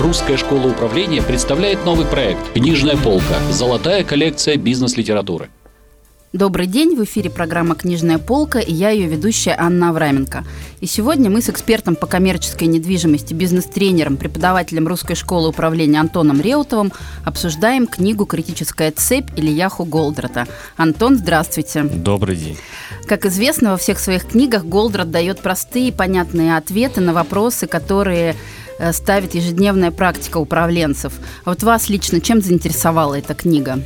Русская школа управления представляет новый проект «Книжная полка. Золотая коллекция бизнес-литературы». Добрый день, в эфире программа «Книжная полка» и я ее ведущая Анна Авраменко. И сегодня мы с экспертом по коммерческой недвижимости, бизнес-тренером, преподавателем Русской школы управления Антоном Реутовым обсуждаем книгу «Критическая цепь» Ильяху Голдрата. Антон, здравствуйте. Добрый день. Как известно, во всех своих книгах Голдрат дает простые и понятные ответы на вопросы, которые ставит ежедневная практика управленцев. А вот вас лично чем заинтересовала эта книга?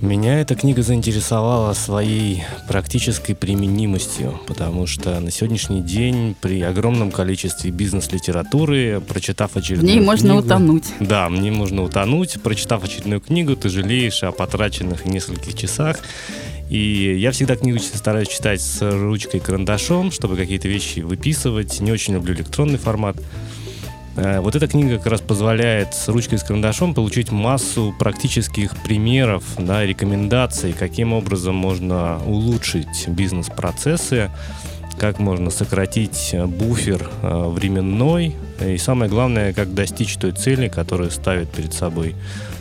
Меня эта книга заинтересовала своей практической применимостью, потому что на сегодняшний день при огромном количестве бизнес-литературы, прочитав очередную В ней можно книгу, утонуть. Да, мне можно утонуть. Прочитав очередную книгу, ты жалеешь о потраченных нескольких часах. И я всегда книгу стараюсь читать с ручкой и карандашом, чтобы какие-то вещи выписывать. Не очень люблю электронный формат. Э, вот эта книга как раз позволяет с ручкой и с карандашом получить массу практических примеров, да, рекомендаций, каким образом можно улучшить бизнес-процессы, как можно сократить буфер э, временной, и самое главное, как достичь той цели, которую ставят перед собой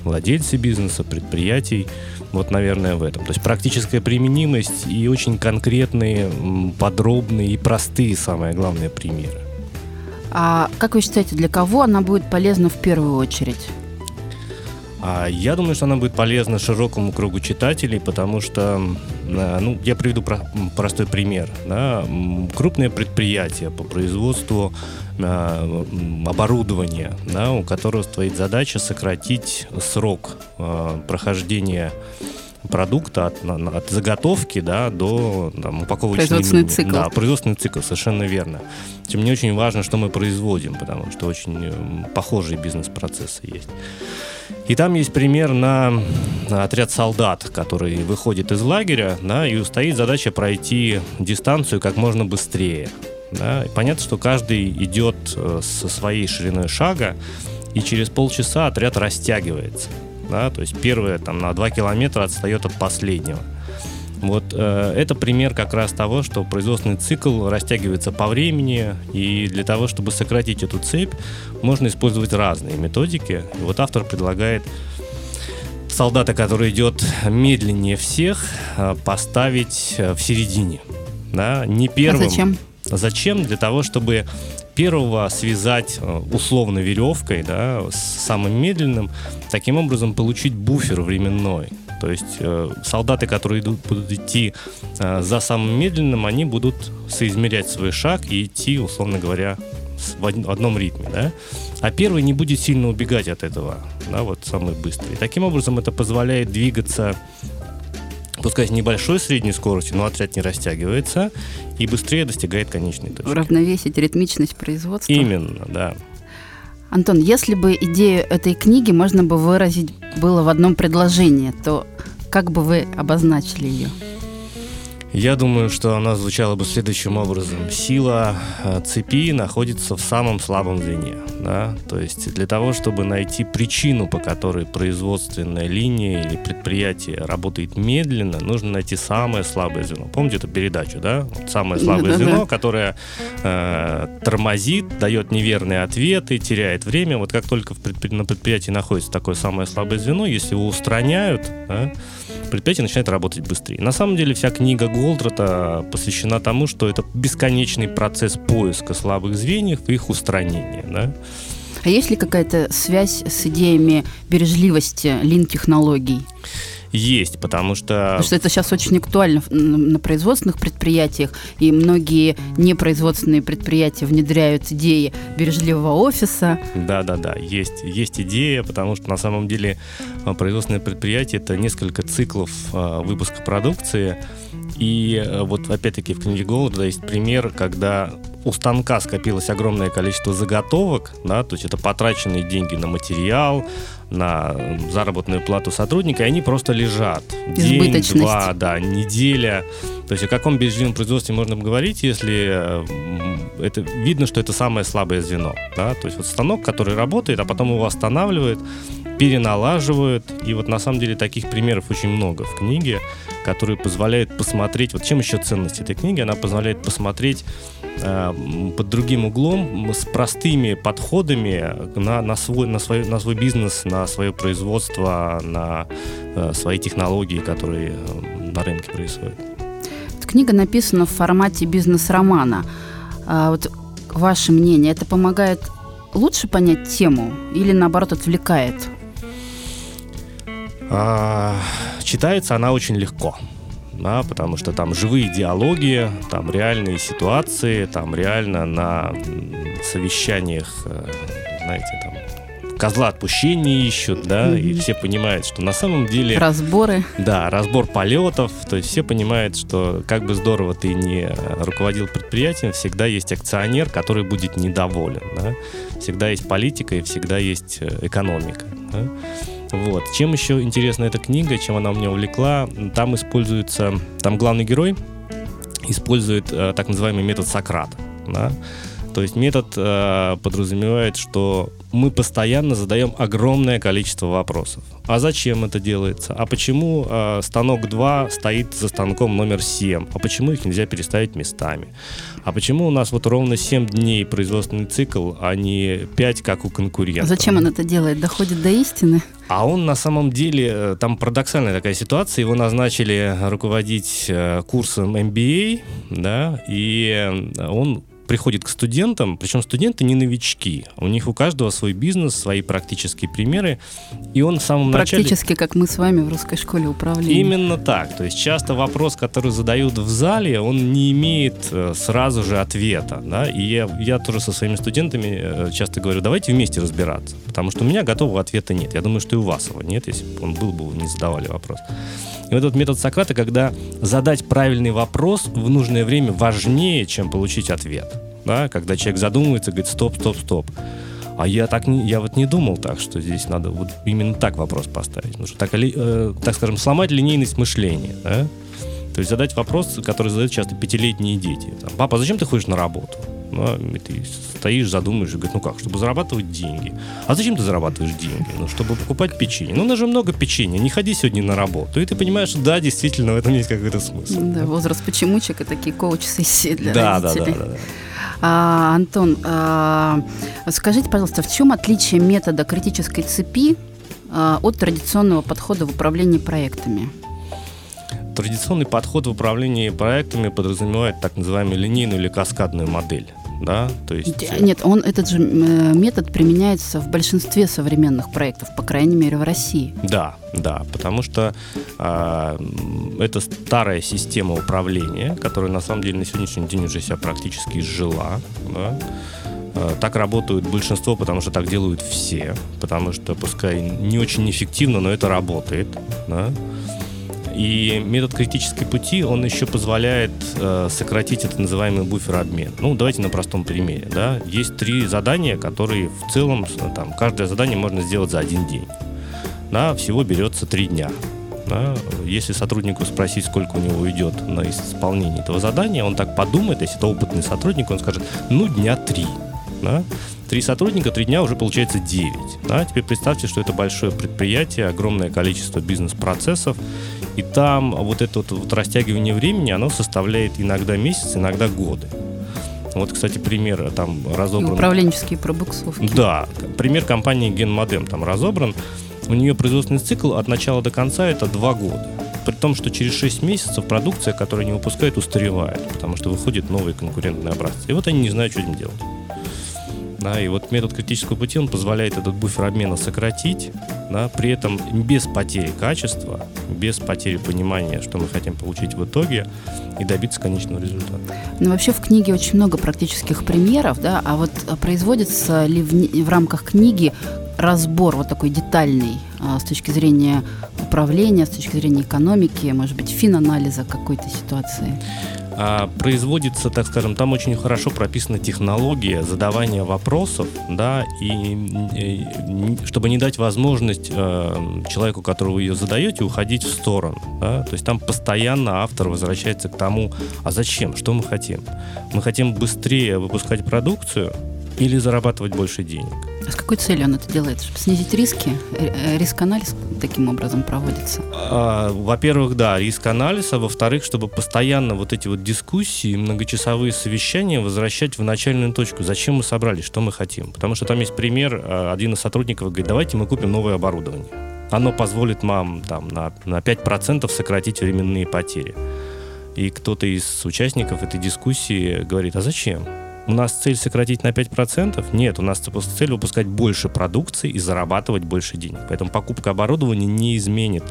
владельцы бизнеса, предприятий. Вот, наверное, в этом. То есть практическая применимость и очень конкретные, подробные и простые, самое главное, примеры. А как вы считаете, для кого она будет полезна в первую очередь? А я думаю, что она будет полезна широкому кругу читателей, потому что, э, ну, я приведу про, простой пример. Да? Крупное предприятие по производству э, оборудования, да, у которого стоит задача сократить срок прохождения продукта от, от заготовки да, до там, упаковочной Производственный цикл. Да, производственный цикл, совершенно верно. Тем не очень важно, что мы производим, потому что очень похожие бизнес-процессы есть. И там есть пример на отряд солдат, который выходит из лагеря, да, и стоит задача пройти дистанцию как можно быстрее. Да. И понятно, что каждый идет э, со своей шириной шага, и через полчаса отряд растягивается да, то есть первое там на 2 километра отстает от последнего. Вот э, это пример как раз того, что производственный цикл растягивается по времени, и для того, чтобы сократить эту цепь, можно использовать разные методики. И вот автор предлагает солдата, который идет медленнее всех, э, поставить э, в середине. Да, не первым. А зачем? Зачем? Для того, чтобы первого связать э, условно веревкой, да, с самым медленным, таким образом получить буфер временной. То есть э, солдаты, которые идут, будут идти э, за самым медленным, они будут соизмерять свой шаг и идти, условно говоря, в одном ритме, да? А первый не будет сильно убегать от этого, да, вот самый быстрый. Таким образом, это позволяет двигаться пускай с небольшой средней скоростью, но отряд не растягивается и быстрее достигает конечной точки. Уравновесить ритмичность производства. Именно, да. Антон, если бы идею этой книги можно бы выразить было в одном предложении, то как бы вы обозначили ее? Я думаю, что она звучала бы следующим образом. Сила э, цепи находится в самом слабом звене. Да? То есть для того, чтобы найти причину, по которой производственная линия или предприятие работает медленно, нужно найти самое слабое звено. Помните эту передачу, да? Вот самое слабое звено, которое э, тормозит, дает неверные ответы, теряет время. Вот как только в предпри... на предприятии находится такое самое слабое звено, если его устраняют, да, предприятие начинает работать быстрее. На самом деле вся книга Голдрата посвящена тому, что это бесконечный процесс поиска слабых звеньев и их устранения. Да? А есть ли какая-то связь с идеями бережливости лин-технологий? Есть, потому что... Потому что это сейчас очень актуально на производственных предприятиях, и многие непроизводственные предприятия внедряют идеи бережливого офиса. Да-да-да, есть, есть идея, потому что на самом деле а, производственное предприятие – это несколько циклов а, выпуска продукции, и а, вот опять-таки в книге Голода есть пример, когда у станка скопилось огромное количество заготовок, да, то есть это потраченные деньги на материал, на заработную плату сотрудника, и они просто лежат. День, два, да, неделя. То есть о каком безжизненном производстве можно говорить, если это видно, что это самое слабое звено. Да? То есть вот станок, который работает, а потом его останавливает, переналаживают. И вот на самом деле таких примеров очень много в книге, которые позволяют посмотреть, вот чем еще ценность этой книги, она позволяет посмотреть э, под другим углом, с простыми подходами на, на, свой, на, свой, на свой бизнес, на свое производство, на э, свои технологии, которые э, на рынке происходят. Эта книга написана в формате бизнес-романа. А вот ваше мнение, это помогает лучше понять тему или наоборот отвлекает? А, читается она очень легко. Да, потому что там живые диалоги, там реальные ситуации, там реально на совещаниях, э, знаете, там козла отпущения ищут, да, mm-hmm. и все понимают, что на самом деле... Разборы. Да, разбор полетов, то есть все понимают, что как бы здорово ты не руководил предприятием, всегда есть акционер, который будет недоволен, да, всегда есть политика и всегда есть э, экономика, да? Вот. Чем еще интересна эта книга, чем она меня увлекла, там используется, там главный герой использует э, так называемый метод Сократа. Да? То есть метод э, подразумевает, что мы постоянно задаем огромное количество вопросов. А зачем это делается? А почему э, станок 2 стоит за станком номер 7? А почему их нельзя переставить местами? А почему у нас вот ровно 7 дней производственный цикл, а не 5, как у конкурентов? Зачем он это делает? Доходит до истины? А он на самом деле, э, там парадоксальная такая ситуация, его назначили руководить э, курсом MBA, да, и он приходит к студентам, причем студенты не новички, у них у каждого свой бизнес, свои практические примеры, и он в самом Практически, начале... Практически, как мы с вами в русской школе управления. Именно так, то есть часто вопрос, который задают в зале, он не имеет э, сразу же ответа, да, и я, я тоже со своими студентами э, часто говорю, давайте вместе разбираться, потому что у меня готового ответа нет, я думаю, что и у вас его нет, если бы он был бы, вы не задавали вопрос. И вот этот метод Сократа, когда задать правильный вопрос в нужное время важнее, чем получить ответ. Да? Когда человек задумывается, говорит, стоп, стоп, стоп. А я так не, я вот не думал так, что здесь надо вот именно так вопрос поставить. Ну, что так, э, так скажем, сломать линейность мышления. Да? То есть задать вопрос, который задают часто пятилетние дети. Там, Папа, зачем ты ходишь на работу? Ну, и ты стоишь, задумаешь, и говоришь, ну как, чтобы зарабатывать деньги. А зачем ты зарабатываешь деньги? Ну, чтобы покупать печенье. Ну, у нас же много печенья, не ходи сегодня на работу. И ты понимаешь, да, действительно, в этом есть какой-то смысл. Да, возраст почемучек и такие коуч-сессии для да, родителей. Да, да, да. да. А, Антон, а, скажите, пожалуйста, в чем отличие метода критической цепи а, от традиционного подхода в управлении проектами? Традиционный подход в управлении проектами подразумевает так называемую линейную или каскадную модель да, то есть... Э, нет, он, этот же э, метод применяется в большинстве современных проектов, по крайней мере, в России. Да, да, потому что э, это старая система управления, которая на самом деле на сегодняшний день уже себя практически изжила, да, э, так работают большинство, потому что так делают все, потому что пускай не очень эффективно, но это работает, да, и метод критической пути, он еще позволяет э, сократить это называемый буфер-обмен. Ну, давайте на простом примере. Да? Есть три задания, которые в целом, там, каждое задание можно сделать за один день. Да, всего берется три дня. Да? Если сотруднику спросить, сколько у него уйдет на исполнение этого задания, он так подумает, если это опытный сотрудник, он скажет, ну, дня три. Да? Три сотрудника, три дня уже получается 9. Да? Теперь представьте, что это большое предприятие, огромное количество бизнес-процессов, и там вот это вот, вот растягивание времени, оно составляет иногда месяц, иногда годы. Вот, кстати, пример там разобран. И управленческие пробуксовки. Да, пример компании Генмодем там разобран. У нее производственный цикл от начала до конца это два года. При том, что через 6 месяцев продукция, которую они выпускают, устаревает, потому что выходят новые конкурентные образцы. И вот они не знают, что им делать. Да, и вот метод критического пути, он позволяет этот буфер обмена сократить, да, при этом без потери качества, без потери понимания, что мы хотим получить в итоге, и добиться конечного результата. Ну, вообще в книге очень много практических примеров, да, а вот производится ли в, в рамках книги разбор вот такой детальный а, с точки зрения управления, с точки зрения экономики, может быть, финанализа какой-то ситуации? А, производится, так скажем, там очень хорошо прописана технология задавания вопросов, да, и, и чтобы не дать возможность э, человеку, которого ее задаете, уходить в сторону, да, то есть там постоянно автор возвращается к тому, а зачем, что мы хотим? Мы хотим быстрее выпускать продукцию, Или зарабатывать больше денег. А с какой целью он это делает? Чтобы снизить риски? Э, риск-анализ таким образом проводится? А, во-первых, да, риск-анализ, а во-вторых, чтобы постоянно вот эти вот дискуссии, многочасовые совещания возвращать в начальную точку. Зачем мы собрались, что мы хотим? Потому что там есть пример, а, один из сотрудников говорит, давайте мы купим новое оборудование. Оно позволит нам там, на, на 5% сократить временные потери. И кто-то из участников этой дискуссии говорит, а зачем? У нас цель сократить на 5%? Нет, у нас цель выпускать больше продукции и зарабатывать больше денег. Поэтому покупка оборудования не изменит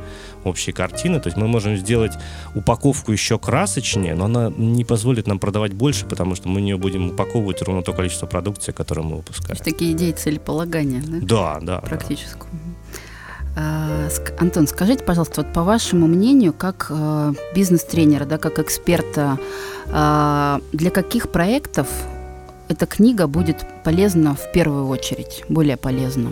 общей картины. То есть мы можем сделать упаковку еще красочнее, но она не позволит нам продавать больше, потому что мы в нее будем упаковывать ровно то количество продукции, которое мы выпускаем. То есть такие идеи целеполагания, да? Да, да. Практическую. Да. Антон, скажите, пожалуйста, вот по вашему мнению, как э, бизнес-тренера, да, как эксперта, э, для каких проектов эта книга будет полезна в первую очередь, более полезна?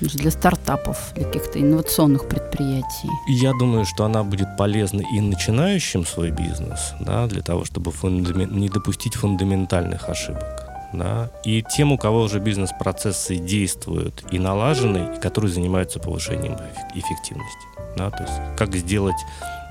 для стартапов, для каких-то инновационных предприятий? Я думаю, что она будет полезна и начинающим свой бизнес, да, для того, чтобы фундамен... не допустить фундаментальных ошибок. Да, и тем, у кого уже бизнес-процессы действуют и налажены, и которые занимаются повышением эффективности. Да, то есть как сделать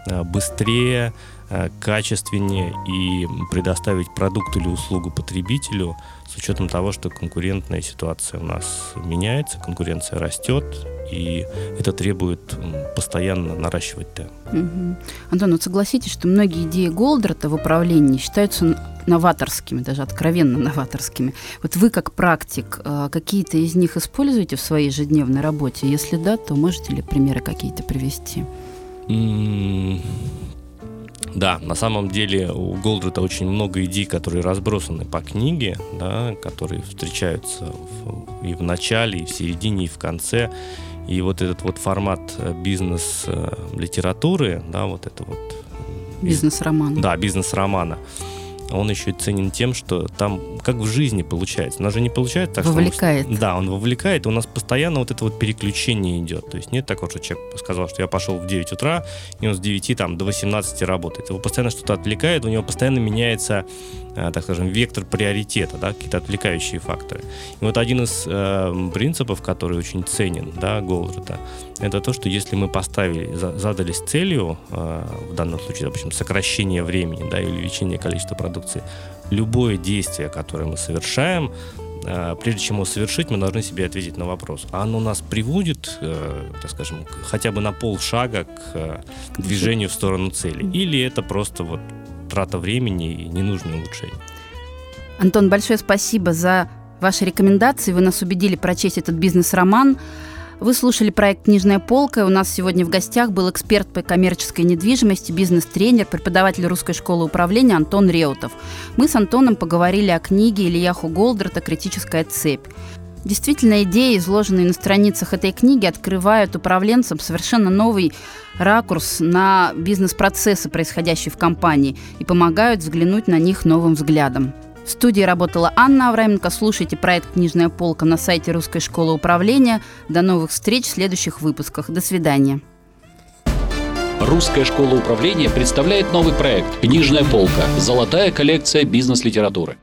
быстрее, Э, качественнее и предоставить продукт или услугу потребителю с учетом того, что конкурентная ситуация у нас меняется, конкуренция растет, и это требует постоянно наращивать темп. Угу. Антон, вот согласитесь, что многие идеи Голдрата в управлении считаются новаторскими, даже откровенно новаторскими. Вот вы как практик э, какие-то из них используете в своей ежедневной работе? Если да, то можете ли примеры какие-то привести? Да, на самом деле у Голдрата очень много идей, которые разбросаны по книге, да, которые встречаются в, и в начале, и в середине, и в конце. И вот этот вот формат э, бизнес-литературы, да, вот это вот... Бизнес-романа. Да, бизнес-романа он еще и ценен тем, что там как в жизни получается. У нас же не получается так, вовлекает. что... Он, да, он вовлекает, и у нас постоянно вот это вот переключение идет. То есть нет такого, что человек сказал, что я пошел в 9 утра, и он с 9 там, до 18 работает. Его постоянно что-то отвлекает, у него постоянно меняется Э, так скажем, вектор приоритета, да, какие-то отвлекающие факторы. И вот один из э, принципов, который очень ценен, да, Голдрата, это то, что если мы поставили, за, задались целью, э, в данном случае, допустим, сокращение времени, да, или увеличение количества продукции, любое действие, которое мы совершаем, э, прежде чем его совершить, мы должны себе ответить на вопрос, а оно нас приводит, э, так скажем, хотя бы на полшага к э, движению в сторону цели, или это просто вот трата времени и ненужные улучшения. Антон, большое спасибо за ваши рекомендации. Вы нас убедили прочесть этот бизнес-роман. Вы слушали проект «Книжная полка». У нас сегодня в гостях был эксперт по коммерческой недвижимости, бизнес-тренер, преподаватель Русской школы управления Антон Реутов. Мы с Антоном поговорили о книге Ильяху Голдрата «Критическая цепь». Действительно, идеи, изложенные на страницах этой книги, открывают управленцам совершенно новый ракурс на бизнес-процессы, происходящие в компании, и помогают взглянуть на них новым взглядом. В студии работала Анна Авраменко. Слушайте проект «Книжная полка» на сайте Русской школы управления. До новых встреч в следующих выпусках. До свидания. Русская школа управления представляет новый проект «Книжная полка. Золотая коллекция бизнес-литературы».